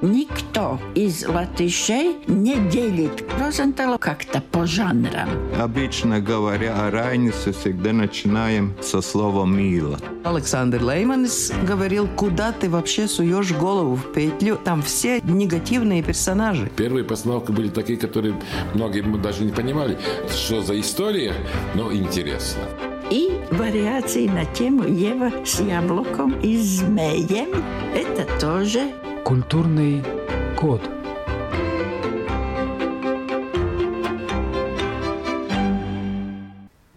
Никто из латышей не делит Розентала как-то по жанрам. Обычно говоря о Райнисе, всегда начинаем со слова «мило». Александр Лейманс говорил, куда ты вообще суешь голову в петлю, там все негативные персонажи. Первые постановки были такие, которые многие даже не понимали, что за история, но интересно и вариации на тему Ева с яблоком и змеем. Это тоже культурный код.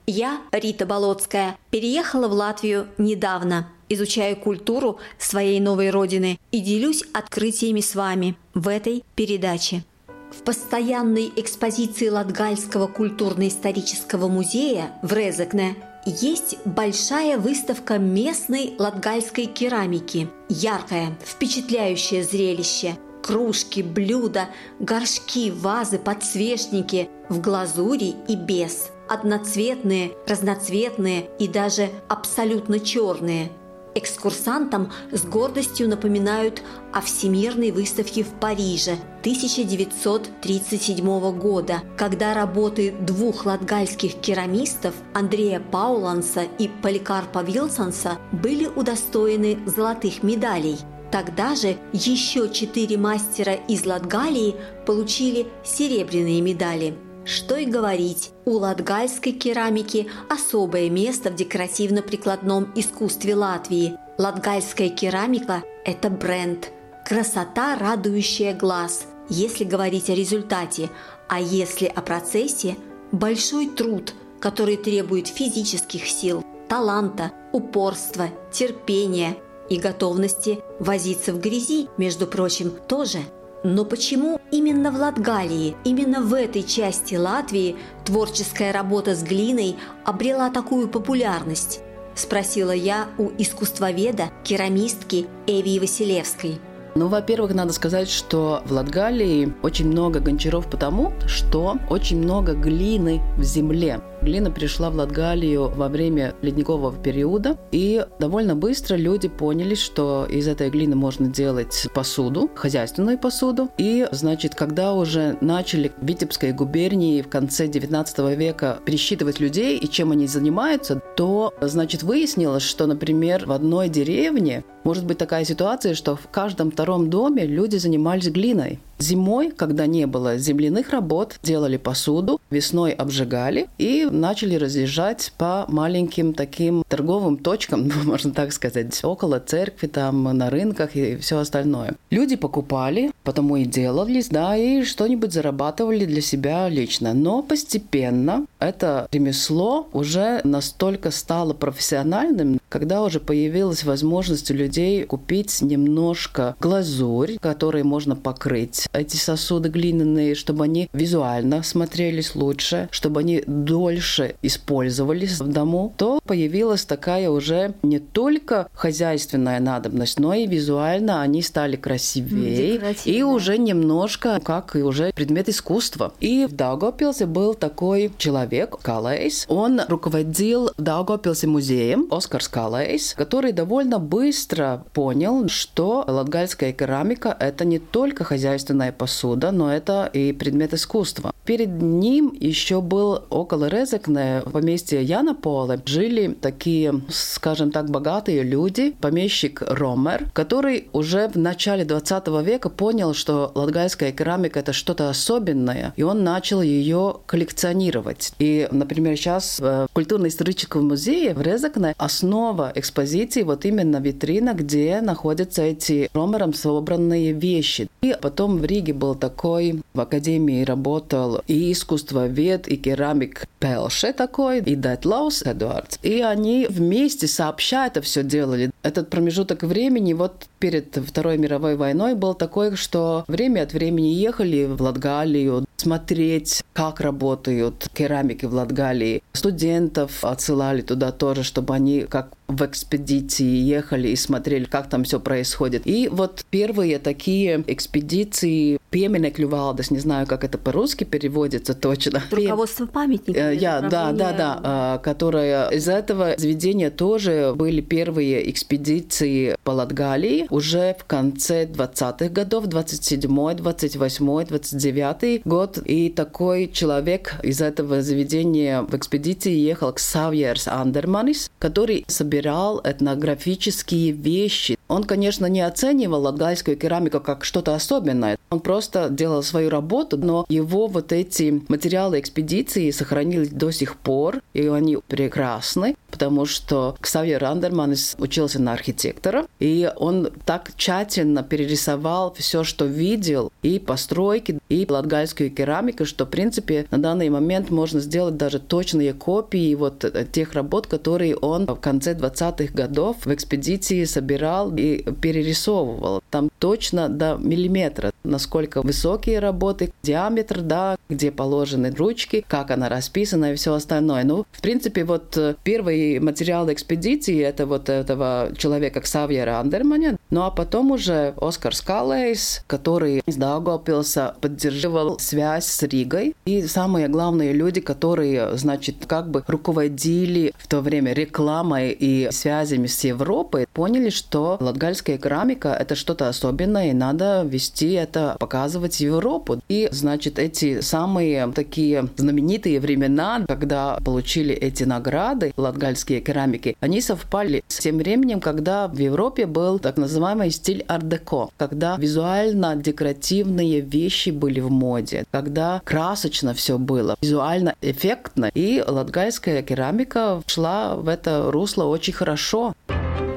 Я, Рита Болотская, переехала в Латвию недавно, изучаю культуру своей новой родины и делюсь открытиями с вами в этой передаче. В постоянной экспозиции Латгальского культурно-исторического музея в Резекне есть большая выставка местной латгальской керамики. Яркое, впечатляющее зрелище. Кружки, блюда, горшки, вазы, подсвечники в глазури и без. Одноцветные, разноцветные и даже абсолютно черные – Экскурсантам с гордостью напоминают о Всемирной выставке в Париже 1937 года, когда работы двух латгальских керамистов Андрея Пауланса и Поликарпа Вилсонса были удостоены золотых медалей. Тогда же еще четыре мастера из Латгалии получили серебряные медали – что и говорить, у латгальской керамики особое место в декоративно-прикладном искусстве Латвии. Латгальская керамика – это бренд. Красота, радующая глаз, если говорить о результате, а если о процессе – большой труд, который требует физических сил, таланта, упорства, терпения и готовности возиться в грязи, между прочим, тоже – но почему именно в Латгалии, именно в этой части Латвии творческая работа с глиной обрела такую популярность? Спросила я у искусствоведа, керамистки Эвии Василевской. Ну, во-первых, надо сказать, что в Латгалии очень много гончаров потому, что очень много глины в земле. Глина пришла в Латгалию во время ледникового периода, и довольно быстро люди поняли, что из этой глины можно делать посуду, хозяйственную посуду. И, значит, когда уже начали в Витебской губернии в конце 19 века пересчитывать людей и чем они занимаются, то, значит, выяснилось, что, например, в одной деревне может быть такая ситуация, что в каждом втором доме люди занимались глиной. Зимой, когда не было земляных работ, делали посуду, весной обжигали и начали разъезжать по маленьким таким торговым точкам, можно так сказать, около церкви, там на рынках и все остальное. Люди покупали, потому и делались, да, и что-нибудь зарабатывали для себя лично. Но постепенно это ремесло уже настолько стало профессиональным, когда уже появилась возможность у людей купить немножко глазурь, которой можно покрыть эти сосуды глиняные, чтобы они визуально смотрелись лучше, чтобы они дольше использовались в дому, то появилась такая уже не только хозяйственная надобность, но и визуально они стали красивее и уже немножко как и уже предмет искусства. И в Даугавпилсе был такой человек, Калейс, он руководил Даугавпилсе музеем, Оскар Калейс, который довольно быстро понял, что латгальская керамика – это не только хозяйственная деревянная посуда, но это и предмет искусства. Перед ним еще был около Резекне, в поместье Яна Поле, жили такие, скажем так, богатые люди, помещик Ромер, который уже в начале 20 века понял, что латгальская керамика – это что-то особенное, и он начал ее коллекционировать. И, например, сейчас в культурно-историческом музее в Резекне основа экспозиции вот именно витрина, где находятся эти Ромером собранные вещи. И потом в Риге был такой, в академии работал и искусствовед, и керамик Пелше такой, и Детлаус Эдуардс. И они вместе сообща это все делали. Этот промежуток времени вот перед Второй мировой войной был такой, что время от времени ехали в Латгалию, смотреть, как работают керамики в Латгалии. Студентов отсылали туда тоже, чтобы они как в экспедиции ехали и смотрели, как там все происходит. И вот первые такие экспедиции Пеменек Лювалдес, не знаю, как это по-русски переводится точно. Руководство памятника. Э, Я, да, да, да, а, которая из этого заведения тоже были первые экспедиции по Латгалии уже в конце 20-х годов, 27-й, 28-й, 29-й год. И такой человек из этого заведения в экспедиции ехал к Савьерс Андерманис, который собирал этнографические вещи. Он, конечно, не оценивал латгальскую керамику как что-то особенное. Он просто делал свою работу, но его вот эти материалы экспедиции сохранились до сих пор, и они прекрасны, потому что Ксавьер Андерманис учился на архитектора, и он так тщательно перерисовал все, что видел, и постройки, и латгальскую керамику, что, в принципе, на данный момент можно сделать даже точные копии вот тех работ, которые он в конце 20-х годов в экспедиции собирал и перерисовывал. Там точно до миллиметра, насколько высокие работы, диаметр, да, где положены ручки, как она расписана и все остальное. Ну, в принципе, вот э, первый материал экспедиции это вот этого человека Ксавьера Андерманя, ну а потом уже Оскар Скалейс, который из Даугавпилса поддерживал связь с Ригой. И самые главные люди, которые, значит, как бы руководили в то время рекламой и связями с Европой, поняли, что латгальская керамика – это что-то особенное, и надо вести это, показывать Европу. И, значит, эти самые такие знаменитые времена, когда получили эти награды латгальские керамики, они совпали с тем временем, когда в Европе был так называемый стиль ар-деко, когда визуально-декоративные вещи были в моде, когда красочно все было, визуально эффектно, и латгальская керамика шла в это русло очень хорошо.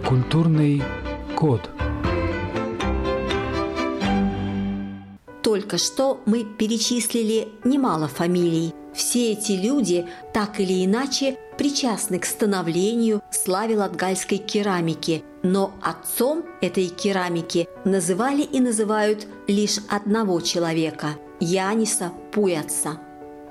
Культурный код. Только что мы перечислили немало фамилий. Все эти люди так или иначе причастны к становлению славе латгальской керамики, но отцом этой керамики называли и называют лишь одного человека – Яниса Пуяца.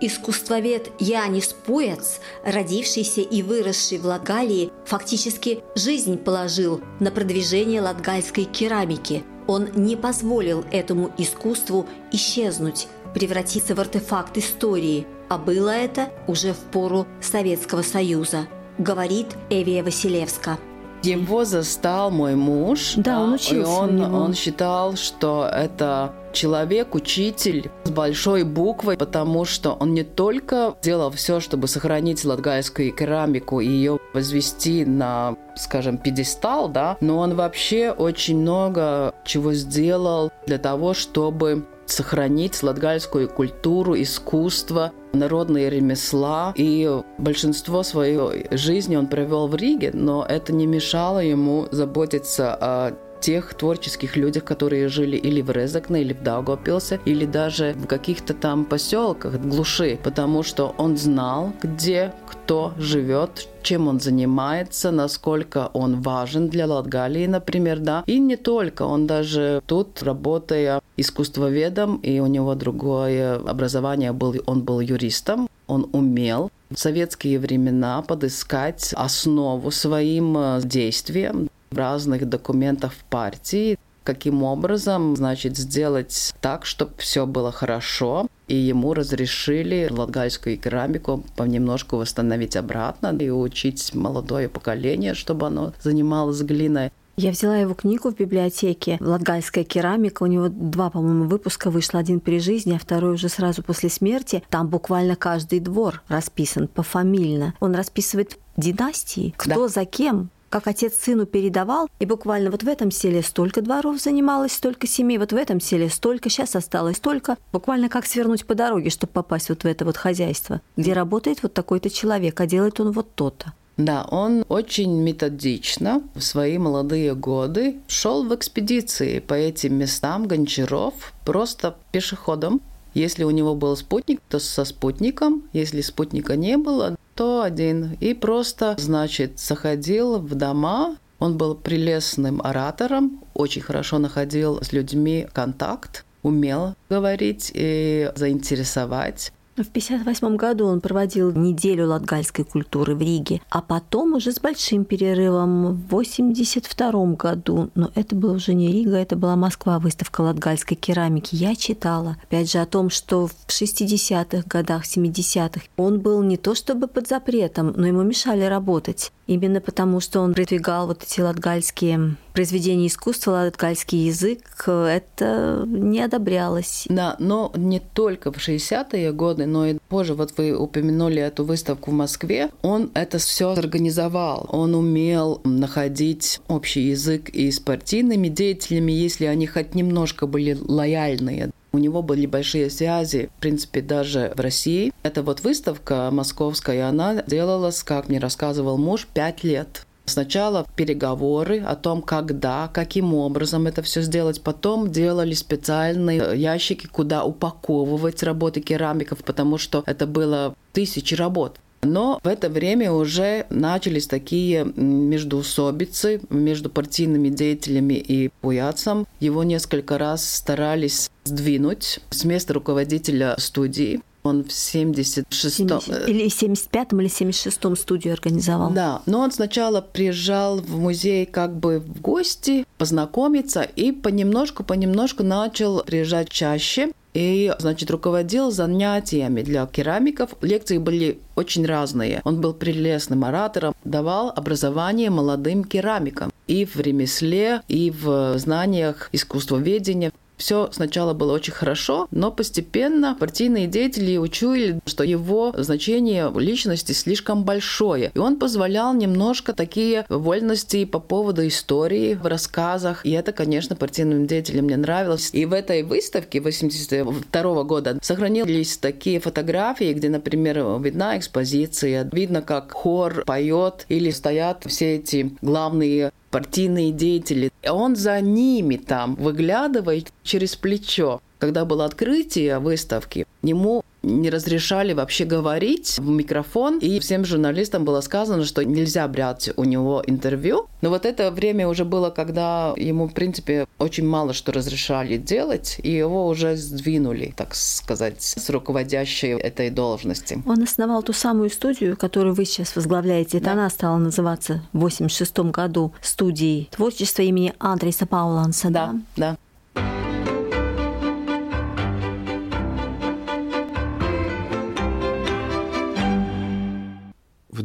Искусствовед Янис Пуяц, родившийся и выросший в Латгалии, фактически жизнь положил на продвижение латгальской керамики. Он не позволил этому искусству исчезнуть, превратиться в артефакт истории, а было это уже в пору Советского Союза, говорит Эвия Василевска. Его застал мой муж. Да, он и учился у он, он считал, что это человек, учитель с большой буквой, потому что он не только делал все, чтобы сохранить латгальскую керамику и ее возвести на, скажем, пьедестал, да, но он вообще очень много чего сделал для того, чтобы сохранить латгальскую культуру, искусство, народные ремесла. И большинство своей жизни он провел в Риге, но это не мешало ему заботиться о тех творческих людях, которые жили или в Резакне, или в Даугавпилсе, или даже в каких-то там поселках, глуши, потому что он знал, где кто живет, чем он занимается, насколько он важен для Латгалии, например, да. И не только, он даже тут, работая искусствоведом, и у него другое образование был, он был юристом, он умел в советские времена подыскать основу своим э, действиям разных документах в партии, каким образом, значит, сделать так, чтобы все было хорошо, и ему разрешили латгальскую керамику понемножку восстановить обратно и учить молодое поколение, чтобы оно занималось глиной. Я взяла его книгу в библиотеке «Латгальская керамика». У него два, по-моему, выпуска вышло. Один при жизни, а второй уже сразу после смерти. Там буквально каждый двор расписан пофамильно. Он расписывает династии, кто Да. за кем, как отец сыну передавал, и буквально вот в этом селе столько дворов занималось, столько семей, вот в этом селе столько, сейчас осталось столько. Буквально как свернуть по дороге, чтобы попасть вот в это вот хозяйство, где работает вот такой-то человек, а делает он вот то-то. Да, он очень методично в свои молодые годы шел в экспедиции по этим местам Гончаров просто пешеходом. Если у него был спутник, то со спутником. Если спутника не было, то один. И просто, значит, заходил в дома. Он был прелестным оратором, очень хорошо находил с людьми контакт. умел говорить и заинтересовать. В 1958 году он проводил неделю латгальской культуры в Риге, а потом уже с большим перерывом в 1982 году, но это было уже не Рига, это была Москва, выставка латгальской керамики. Я читала, опять же, о том, что в 60-х годах, 70-х он был не то чтобы под запретом, но ему мешали работать. Именно потому, что он продвигал вот эти латгальские произведения искусства, латгальский язык, это не одобрялось. Да, но не только в 60-е годы, но и позже, вот вы упомянули эту выставку в Москве, он это все организовал. Он умел находить общий язык и с партийными деятелями, если они хоть немножко были лояльные. У него были большие связи, в принципе, даже в России. Эта вот выставка московская, она делалась, как мне рассказывал муж, пять лет. Сначала переговоры о том, когда, каким образом это все сделать. Потом делали специальные ящики, куда упаковывать работы керамиков, потому что это было тысячи работ. Но в это время уже начались такие междуусобицы между партийными деятелями и Пуяцем. Его несколько раз старались сдвинуть с места руководителя студии. Он в 76-м... Или 75-м, или 76-м студию организовал. Да, но он сначала приезжал в музей как бы в гости, познакомиться, и понемножку-понемножку начал приезжать чаще и, значит, руководил занятиями для керамиков. Лекции были очень разные. Он был прелестным оратором, давал образование молодым керамикам и в ремесле, и в знаниях искусствоведения. Все сначала было очень хорошо, но постепенно партийные деятели учуяли, что его значение личности слишком большое. И он позволял немножко такие вольности по поводу истории в рассказах. И это, конечно, партийным деятелям не нравилось. И в этой выставке 82 года сохранились такие фотографии, где, например, видна экспозиция, видно, как хор поет или стоят все эти главные партийные деятели. Он за ними там выглядывает через плечо. Когда было открытие выставки, ему не разрешали вообще говорить в микрофон, и всем журналистам было сказано, что нельзя брать у него интервью. Но вот это время уже было, когда ему, в принципе, очень мало что разрешали делать, и его уже сдвинули, так сказать, с руководящей этой должности. Он основал ту самую студию, которую вы сейчас возглавляете. Это да. она стала называться в 86 году студией творчества имени Андреса Пауланса. Да, да. да.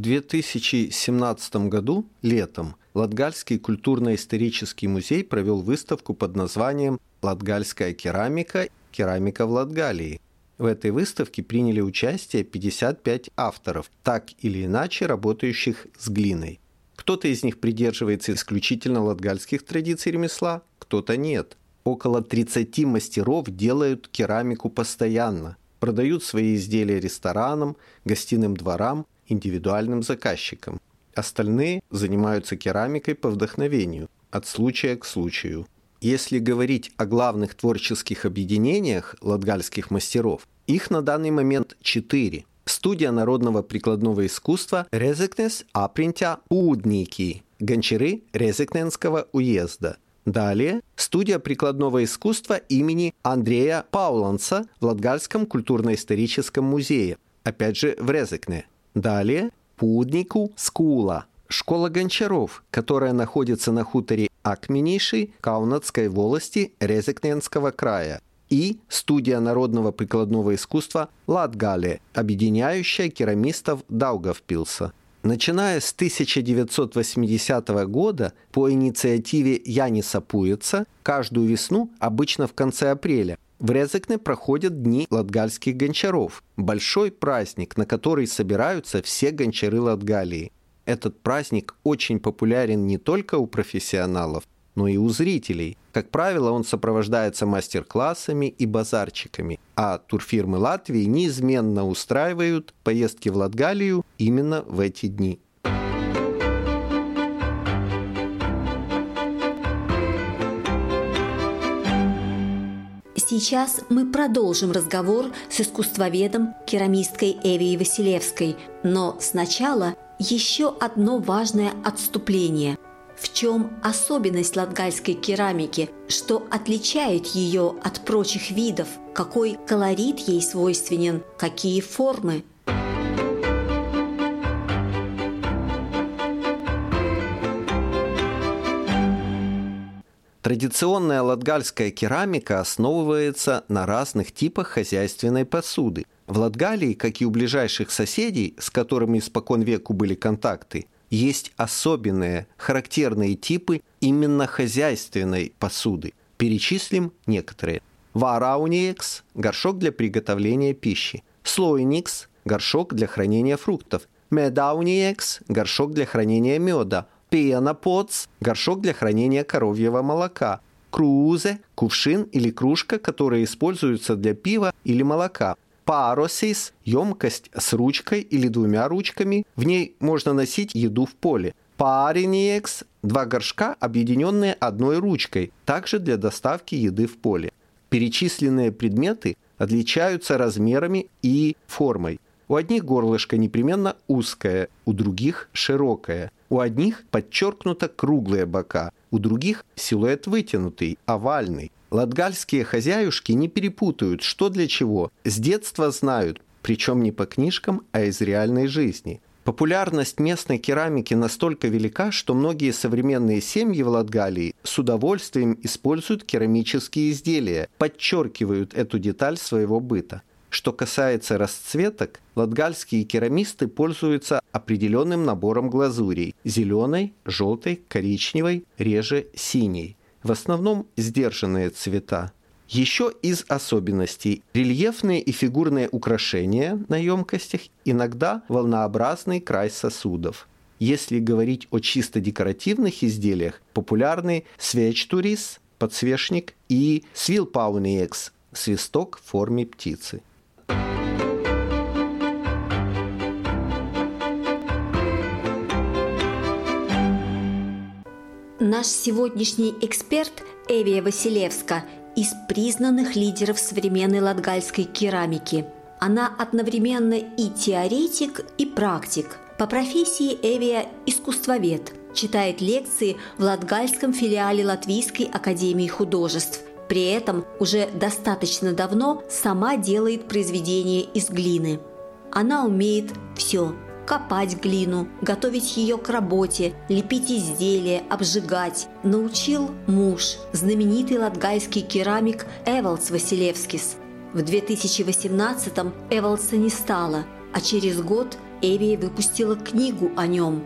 2017 году, летом, Латгальский культурно-исторический музей провел выставку под названием «Латгальская керамика. Керамика в Латгалии». В этой выставке приняли участие 55 авторов, так или иначе работающих с глиной. Кто-то из них придерживается исключительно латгальских традиций ремесла, кто-то нет. Около 30 мастеров делают керамику постоянно, продают свои изделия ресторанам, гостиным дворам – индивидуальным заказчикам. Остальные занимаются керамикой по вдохновению, от случая к случаю. Если говорить о главных творческих объединениях латгальских мастеров, их на данный момент четыре. Студия народного прикладного искусства Резекнес Апринтя Удники, гончары Резекненского уезда. Далее студия прикладного искусства имени Андрея Пауланса в Латгальском культурно-историческом музее, опять же в Резекне. Далее Пуднику Скула, школа гончаров, которая находится на хуторе Акменейшей Каунатской волости Резекненского края, и студия народного прикладного искусства Латгале, объединяющая керамистов Даугавпилса. Начиная с 1980 года по инициативе Яниса Пуица каждую весну, обычно в конце апреля, в Резекне проходят Дни латгальских гончаров, большой праздник, на который собираются все гончары Латгалии. Этот праздник очень популярен не только у профессионалов, но и у зрителей. Как правило, он сопровождается мастер-классами и базарчиками, а турфирмы Латвии неизменно устраивают поездки в Латгалию именно в эти дни. Сейчас мы продолжим разговор с искусствоведом, керамисткой Эвией Василевской. Но сначала еще одно важное отступление. В чем особенность латгальской керамики? Что отличает ее от прочих видов? Какой колорит ей свойственен? Какие формы? Традиционная латгальская керамика основывается на разных типах хозяйственной посуды. В Латгалии, как и у ближайших соседей, с которыми испокон веку были контакты, есть особенные, характерные типы именно хозяйственной посуды. Перечислим некоторые. Варауниекс – горшок для приготовления пищи. Слойникс – горшок для хранения фруктов. Медауниекс – горшок для хранения меда. Пенопоц – горшок для хранения коровьего молока. Крузе – кувшин или кружка, которые используются для пива или молока. Паросис – емкость с ручкой или двумя ручками. В ней можно носить еду в поле. Париниекс – два горшка, объединенные одной ручкой, также для доставки еды в поле. Перечисленные предметы отличаются размерами и формой. У одних горлышко непременно узкое, у других широкое. У одних подчеркнуто круглые бока, у других силуэт вытянутый, овальный. Латгальские хозяюшки не перепутают, что для чего. С детства знают, причем не по книжкам, а из реальной жизни. Популярность местной керамики настолько велика, что многие современные семьи в Латгалии с удовольствием используют керамические изделия, подчеркивают эту деталь своего быта. Что касается расцветок, латгальские керамисты пользуются определенным набором глазурей – зеленой, желтой, коричневой, реже синей. В основном сдержанные цвета. Еще из особенностей – рельефные и фигурные украшения на емкостях, иногда волнообразный край сосудов. Если говорить о чисто декоративных изделиях, популярны свечтурис, подсвечник и свилпауниекс – свисток в форме птицы. Наш сегодняшний эксперт Эвия Василевска из признанных лидеров современной латгальской керамики. Она одновременно и теоретик, и практик. По профессии Эвия – искусствовед. Читает лекции в латгальском филиале Латвийской академии художеств. При этом уже достаточно давно сама делает произведения из глины. Она умеет все – копать глину, готовить ее к работе, лепить изделия, обжигать. Научил муж, знаменитый латгальский керамик Эвалдс Василевскис. В 2018-м Эвалдса не стало, а через год Эвия выпустила книгу о нем.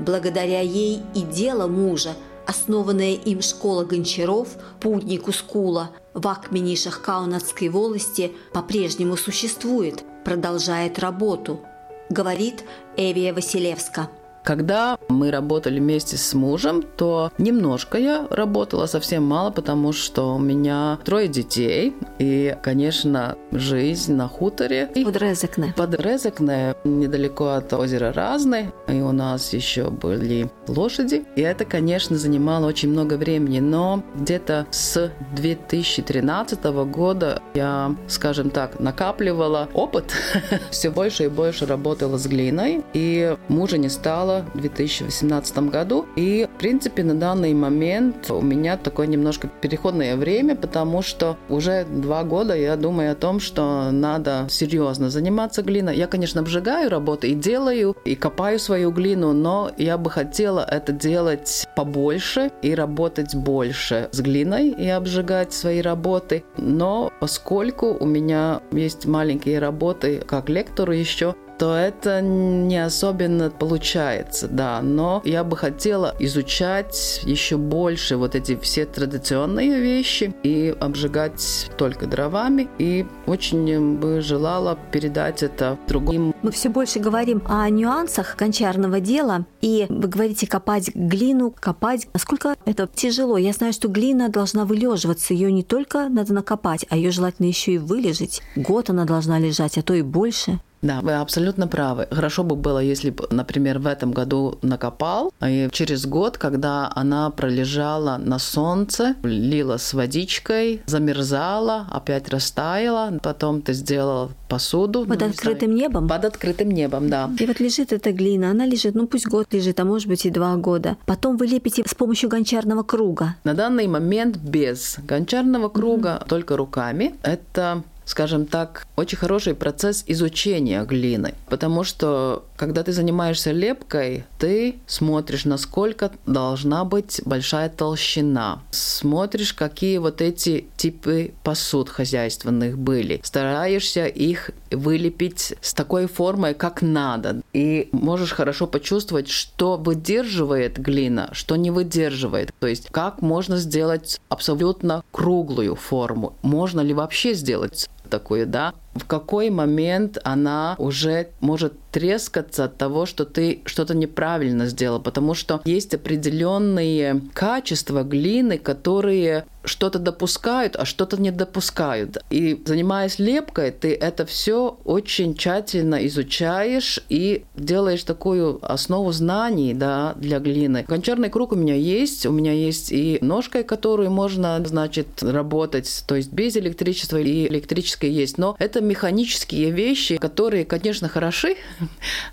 Благодаря ей и дело мужа, основанная им школа гончаров Путнику Скула в Акменишах Каунатской волости, по-прежнему существует, продолжает работу – говорит Эвия Василевска. Когда мы работали вместе с мужем, то немножко я работала, совсем мало, потому что у меня трое детей. И, конечно, жизнь на хуторе. Под Резекне. Под Резекне, недалеко от озера Разны. И у нас еще были лошади. И это, конечно, занимало очень много времени. Но где-то с 2013 года я, скажем так, накапливала опыт. Все больше и больше работала с глиной. И мужа не стало стало в 2018 году. И, в принципе, на данный момент у меня такое немножко переходное время, потому что уже два года я думаю о том, что надо серьезно заниматься глиной. Я, конечно, обжигаю работу и делаю, и копаю свою глину, но я бы хотела это делать побольше и работать больше с глиной и обжигать свои работы. Но поскольку у меня есть маленькие работы как лектору еще, то это не особенно получается, да. Но я бы хотела изучать еще больше вот эти все традиционные вещи и обжигать только дровами. И очень бы желала передать это другим. Мы все больше говорим о нюансах гончарного дела. И вы говорите копать глину, копать. Насколько это тяжело? Я знаю, что глина должна вылеживаться. Ее не только надо накопать, а ее желательно еще и вылежать. Год она должна лежать, а то и больше. Да, вы абсолютно правы. Хорошо бы было, если бы, например, в этом году накопал, и через год, когда она пролежала на солнце, лила с водичкой, замерзала, опять растаяла, потом ты сделал посуду. Под ну, открытым небом? Под открытым небом, да. И вот лежит эта глина, она лежит, ну пусть год лежит, а может быть и два года. Потом вы лепите с помощью гончарного круга. На данный момент без гончарного круга, mm-hmm. только руками. Это скажем так, очень хороший процесс изучения глины, потому что когда ты занимаешься лепкой, ты смотришь, насколько должна быть большая толщина, смотришь, какие вот эти типы посуд хозяйственных были, стараешься их вылепить с такой формой, как надо, и можешь хорошо почувствовать, что выдерживает глина, что не выдерживает, то есть как можно сделать абсолютно круглую форму, можно ли вообще сделать такую, да, в какой момент она уже может трескаться от того, что ты что-то неправильно сделал, потому что есть определенные качества глины, которые что-то допускают, а что-то не допускают. И занимаясь лепкой, ты это все очень тщательно изучаешь и делаешь такую основу знаний да, для глины. Гончарный круг у меня есть, у меня есть и ножкой, которую можно, значит, работать, то есть без электричества и электрической есть, но это механические вещи, которые, конечно, хороши,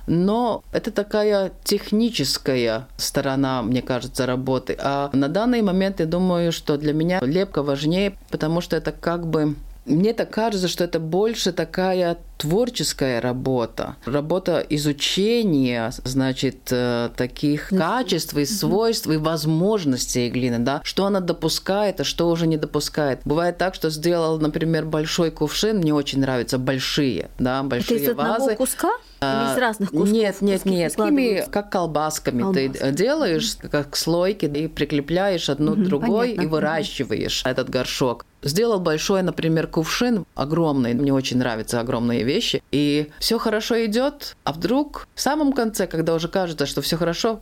но это такая техническая сторона, мне кажется, работы. А на данный момент я думаю, что для меня лепка важнее, потому что это как бы мне так кажется, что это больше такая творческая работа, работа изучения, значит, э, таких качеств и свойств и возможностей глины, да, что она допускает, а что уже не допускает. Бывает так, что сделал, например, большой кувшин, мне очень нравятся большие, да, большие Это из вазы. одного куска? Или из разных кусков? Нет, нет, нет. Такими, как колбасками. Колбаски. Ты делаешь, как слойки, и прикрепляешь одну угу, другой понятно. и выращиваешь угу. этот горшок. Сделал большой, например, кувшин, огромный, мне очень нравятся огромные вещи, и все хорошо идет, а вдруг в самом конце, когда уже кажется, что все хорошо,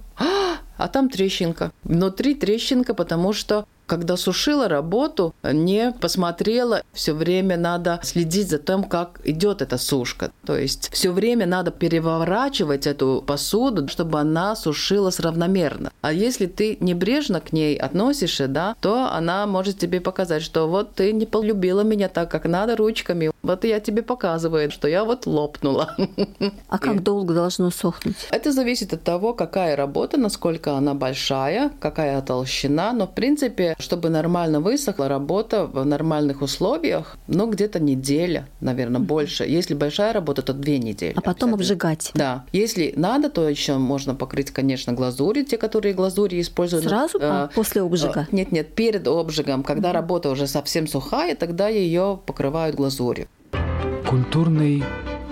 а там трещинка. Внутри трещинка, потому что когда сушила работу, не посмотрела, все время надо следить за тем, как идет эта сушка. То есть все время надо переворачивать эту посуду, чтобы она сушилась равномерно. А если ты небрежно к ней относишься, да, то она может тебе показать, что вот ты не полюбила меня так, как надо ручками. Вот я тебе показываю, что я вот лопнула. А как долго должно сохнуть? Это зависит от того, какая работа, насколько она большая, какая толщина. Но, в принципе, чтобы нормально высохла работа в нормальных условиях, ну, где-то неделя, наверное, больше. Если большая работа, то две недели. А потом обжигать. Да. Если надо, то еще можно покрыть, конечно, глазурью, те, которые глазури используют. Сразу э, после обжига? Э, нет, нет, перед обжигом. Когда mm-hmm. работа уже совсем сухая, тогда ее покрывают глазурью. Культурный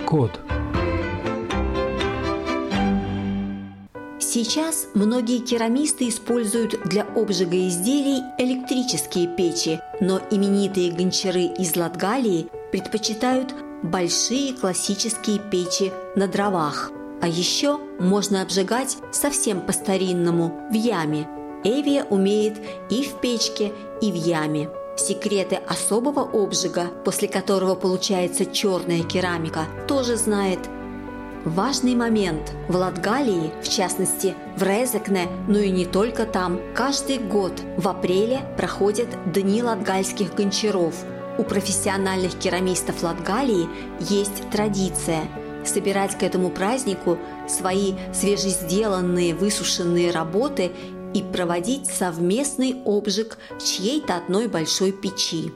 код. Сейчас многие керамисты используют для обжига изделий электрические печи, но именитые гончары из Латгалии предпочитают большие классические печи на дровах. А еще можно обжигать совсем по-старинному, в яме. Эвия умеет и в печке, и в яме. Секреты особого обжига, после которого получается черная керамика, тоже знает Важный момент. В Латгалии, в частности в Резекне, но и не только там, каждый год в апреле проходят Дни латгальских гончаров. У профессиональных керамистов Латгалии есть традиция собирать к этому празднику свои свежесделанные высушенные работы и проводить совместный обжиг в чьей-то одной большой печи.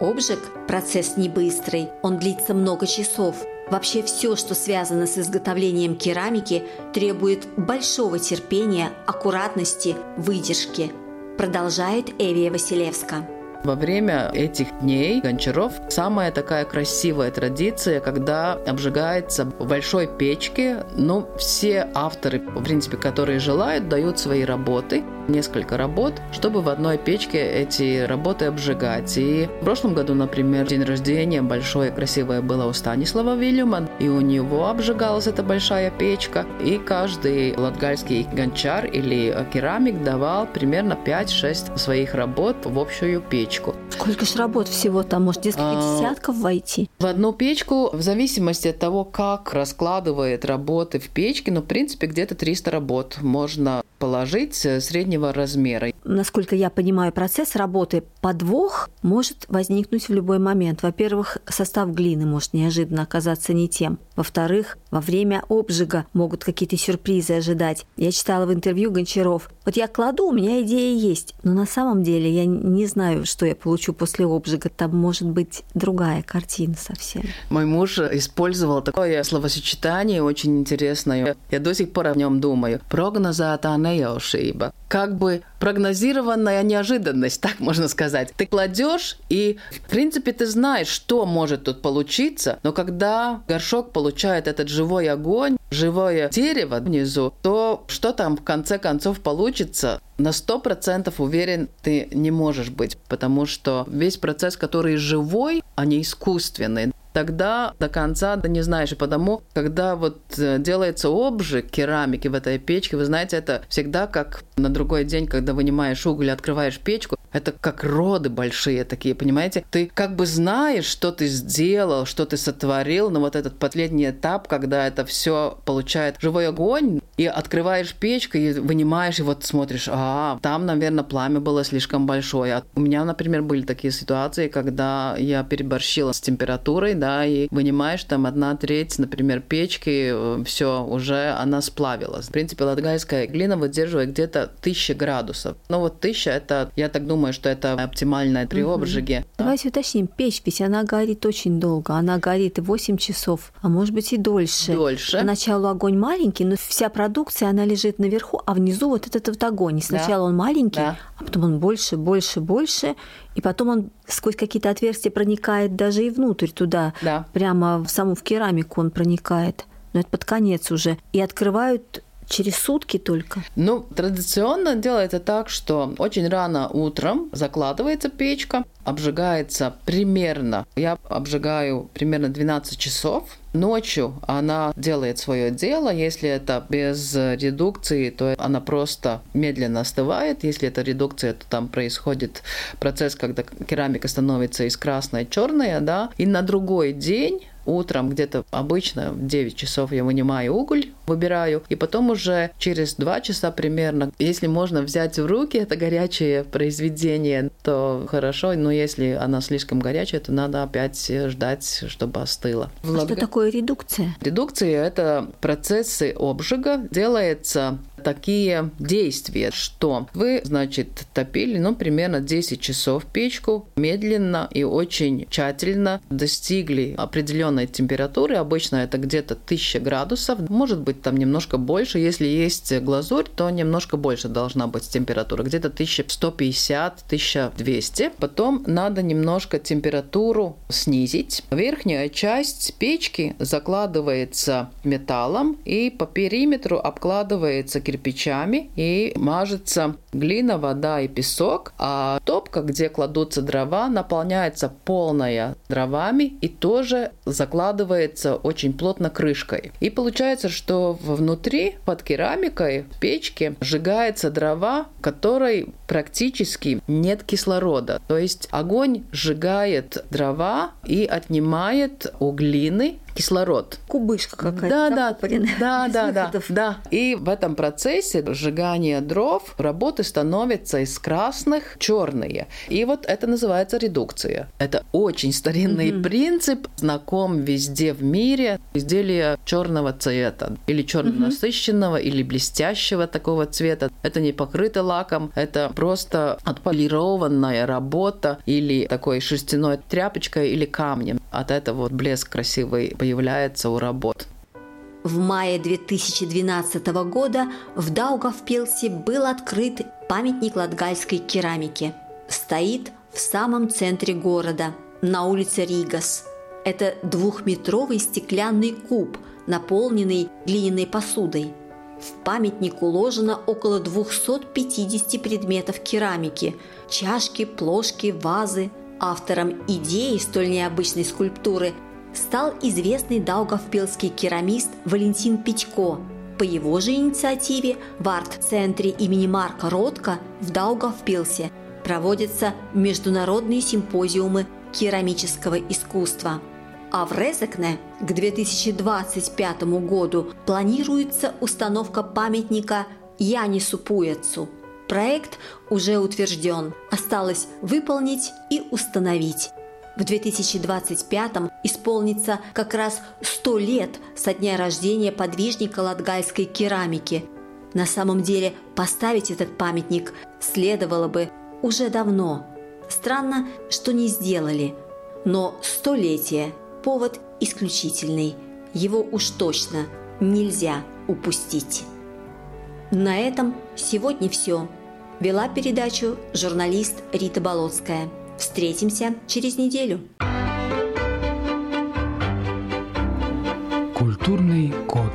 Обжиг – процесс не быстрый, он длится много часов – Вообще все, что связано с изготовлением керамики, требует большого терпения, аккуратности, выдержки, продолжает Эвия Василевска. Во время этих дней гончаров самая такая красивая традиция, когда обжигается в большой печке. Но все авторы, в принципе, которые желают, дают свои работы несколько работ, чтобы в одной печке эти работы обжигать. И в прошлом году, например, день рождения большое красивое было у Станислава Вильяма, и у него обжигалась эта большая печка, и каждый латгальский гончар или керамик давал примерно 5-6 своих работ в общую печку. Сколько же работ всего там? Может, несколько а, десятков войти? В одну печку, в зависимости от того, как раскладывает работы в печке, ну, в принципе, где-то 300 работ можно положить среднего размера. Насколько я понимаю процесс работы, Подвох может возникнуть в любой момент. Во-первых, состав глины может неожиданно оказаться не тем. Во-вторых, во время обжига могут какие-то сюрпризы ожидать. Я читала в интервью Гончаров. Вот я кладу, у меня идея есть, но на самом деле я не знаю, что я получу после обжига. Там может быть другая картина совсем. Мой муж использовал такое словосочетание очень интересное. Я до сих пор о нем думаю. Прогнозата неяушиба. Как бы прогнозированная неожиданность, так можно сказать. Ты кладешь, и, в принципе, ты знаешь, что может тут получиться, но когда горшок получает этот живой огонь, живое дерево внизу, то что там в конце концов получится, на сто процентов уверен ты не можешь быть, потому что весь процесс, который живой, а не искусственный, тогда до конца да не знаешь. И потому, когда вот э, делается обжиг керамики в этой печке, вы знаете, это всегда как на другой день, когда вынимаешь уголь, открываешь печку, это как роды большие такие, понимаете? Ты как бы знаешь, что ты сделал, что ты сотворил, но вот этот последний этап, когда это все получает живой огонь, и открываешь печку, и вынимаешь, и вот смотришь, а, там, наверное, пламя было слишком большое. А у меня, например, были такие ситуации, когда я переборщила с температурой, да, да, и вынимаешь там одна треть, например, печки, все, уже она сплавилась. В принципе, латгальская глина выдерживает где-то 1000 градусов. Ну вот 1000 это, я так думаю, что это оптимальное при угу. обжиге. Давайте уточним, печь, ведь она горит очень долго, она горит и 8 часов, а может быть и дольше. Дольше. Поначалу огонь маленький, но вся продукция, она лежит наверху, а внизу вот этот вот огонь. И сначала да. он маленький, да. а потом он больше, больше, больше, и потом он сквозь какие-то отверстия проникает даже и внутрь туда, да. прямо в саму в керамику он проникает. Но это под конец уже. И открывают через сутки только? Ну, традиционно делается так, что очень рано утром закладывается печка, обжигается примерно, я обжигаю примерно 12 часов, Ночью она делает свое дело. Если это без редукции, то она просто медленно остывает. Если это редукция, то там происходит процесс, когда керамика становится из красной черная, да. И на другой день утром где-то обычно в 9 часов я вынимаю уголь, выбираю, и потом уже через 2 часа примерно, если можно взять в руки это горячее произведение, то хорошо, но если она слишком горячая, то надо опять ждать, чтобы остыла. А что такое редукция? Редукция – это процессы обжига, делается такие действия, что вы, значит, топили, ну, примерно 10 часов печку, медленно и очень тщательно достигли определенной температуры, обычно это где-то 1000 градусов, может быть там немножко больше, если есть глазурь, то немножко больше должна быть температура, где-то 1150-1200. Потом надо немножко температуру снизить. Верхняя часть печки закладывается металлом и по периметру обкладывается кирпичом кирпичами и мажется глина, вода и песок, а топка, где кладутся дрова, наполняется полная дровами и тоже закладывается очень плотно крышкой. И получается, что внутри под керамикой в печке сжигается дрова, которой практически нет кислорода. То есть огонь сжигает дрова и отнимает у глины кислород. Кубышка какая-то. Да, да, да, да, да, да. И в этом процессе сжигания дров работы становятся из красных черные. И вот это называется редукция. Это очень старинный mm-hmm. принцип, знаком везде в мире. Изделия черного цвета или черно насыщенного, mm-hmm. или блестящего такого цвета. Это не покрыто лаком, это просто отполированная работа или такой шерстяной тряпочкой или камнем. От этого вот блеск красивый появляется у работ. В мае 2012 года в Даугавпилсе был открыт памятник латгальской керамики. Стоит в самом центре города, на улице Ригас. Это двухметровый стеклянный куб, наполненный глиняной посудой. В памятник уложено около 250 предметов керамики – чашки, плошки, вазы. Автором идеи столь необычной скульптуры стал известный даугавпилский керамист Валентин Петько. По его же инициативе в арт-центре имени Марка Ротко в Даугавпилсе проводятся международные симпозиумы керамического искусства. А в Резекне к 2025 году планируется установка памятника Янису Пуецу. Проект уже утвержден, осталось выполнить и установить. В 2025 исполнится как раз 100 лет со дня рождения подвижника латгальской керамики. На самом деле поставить этот памятник следовало бы уже давно. Странно, что не сделали. Но столетие – повод исключительный. Его уж точно нельзя упустить. На этом сегодня все. Вела передачу журналист Рита Болотская. Встретимся через неделю. Культурный код.